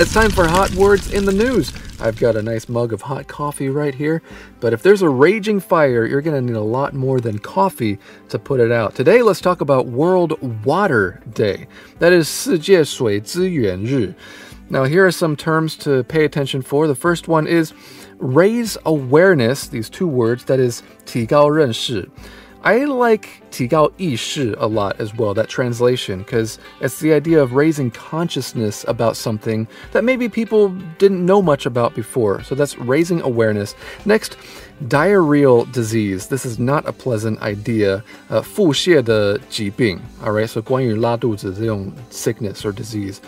It's time for Hot Words in the News. I've got a nice mug of hot coffee right here, but if there's a raging fire, you're going to need a lot more than coffee to put it out. Today, let's talk about World Water Day. That is 世界水资源日. Now, here are some terms to pay attention for. The first one is raise awareness, these two words, that is 提高认识. I like 提高意识 a lot as well, that translation, because it's the idea of raising consciousness about something that maybe people didn't know much about before. So that's raising awareness. Next, diarrheal disease. This is not a pleasant idea. Uh, 腹泻的疾病, all right, so 关于拉肚子这种 sickness or disease.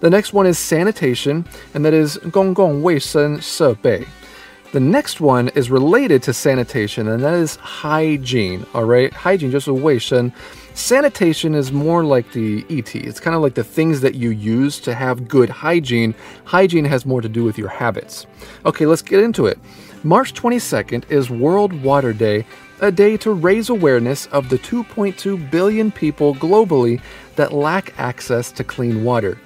The next one is sanitation, and that is 公共卫生设备. The next one is related to sanitation, and that is hygiene. All right, hygiene just a 卫生. Sanitation is more like the ET. It's kind of like the things that you use to have good hygiene. Hygiene has more to do with your habits. Okay, let's get into it. March 22nd is World Water Day, a day to raise awareness of the 2.2 billion people globally that lack access to clean water.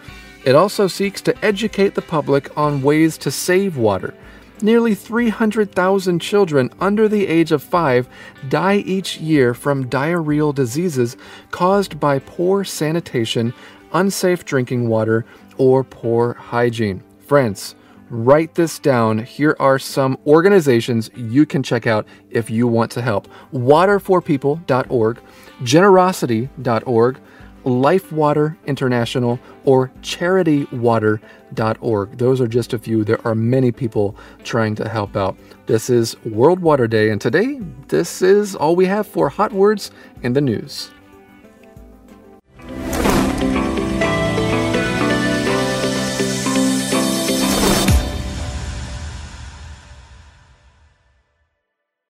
It also seeks to educate the public on ways to save water. Nearly 300,000 children under the age of five die each year from diarrheal diseases caused by poor sanitation, unsafe drinking water, or poor hygiene. Friends, write this down. Here are some organizations you can check out if you want to help waterforpeople.org, generosity.org, Lifewater International, or charitywater.org. Those are just a few. There are many people trying to help out. This is World Water Day, and today, this is all we have for Hot Words in the News.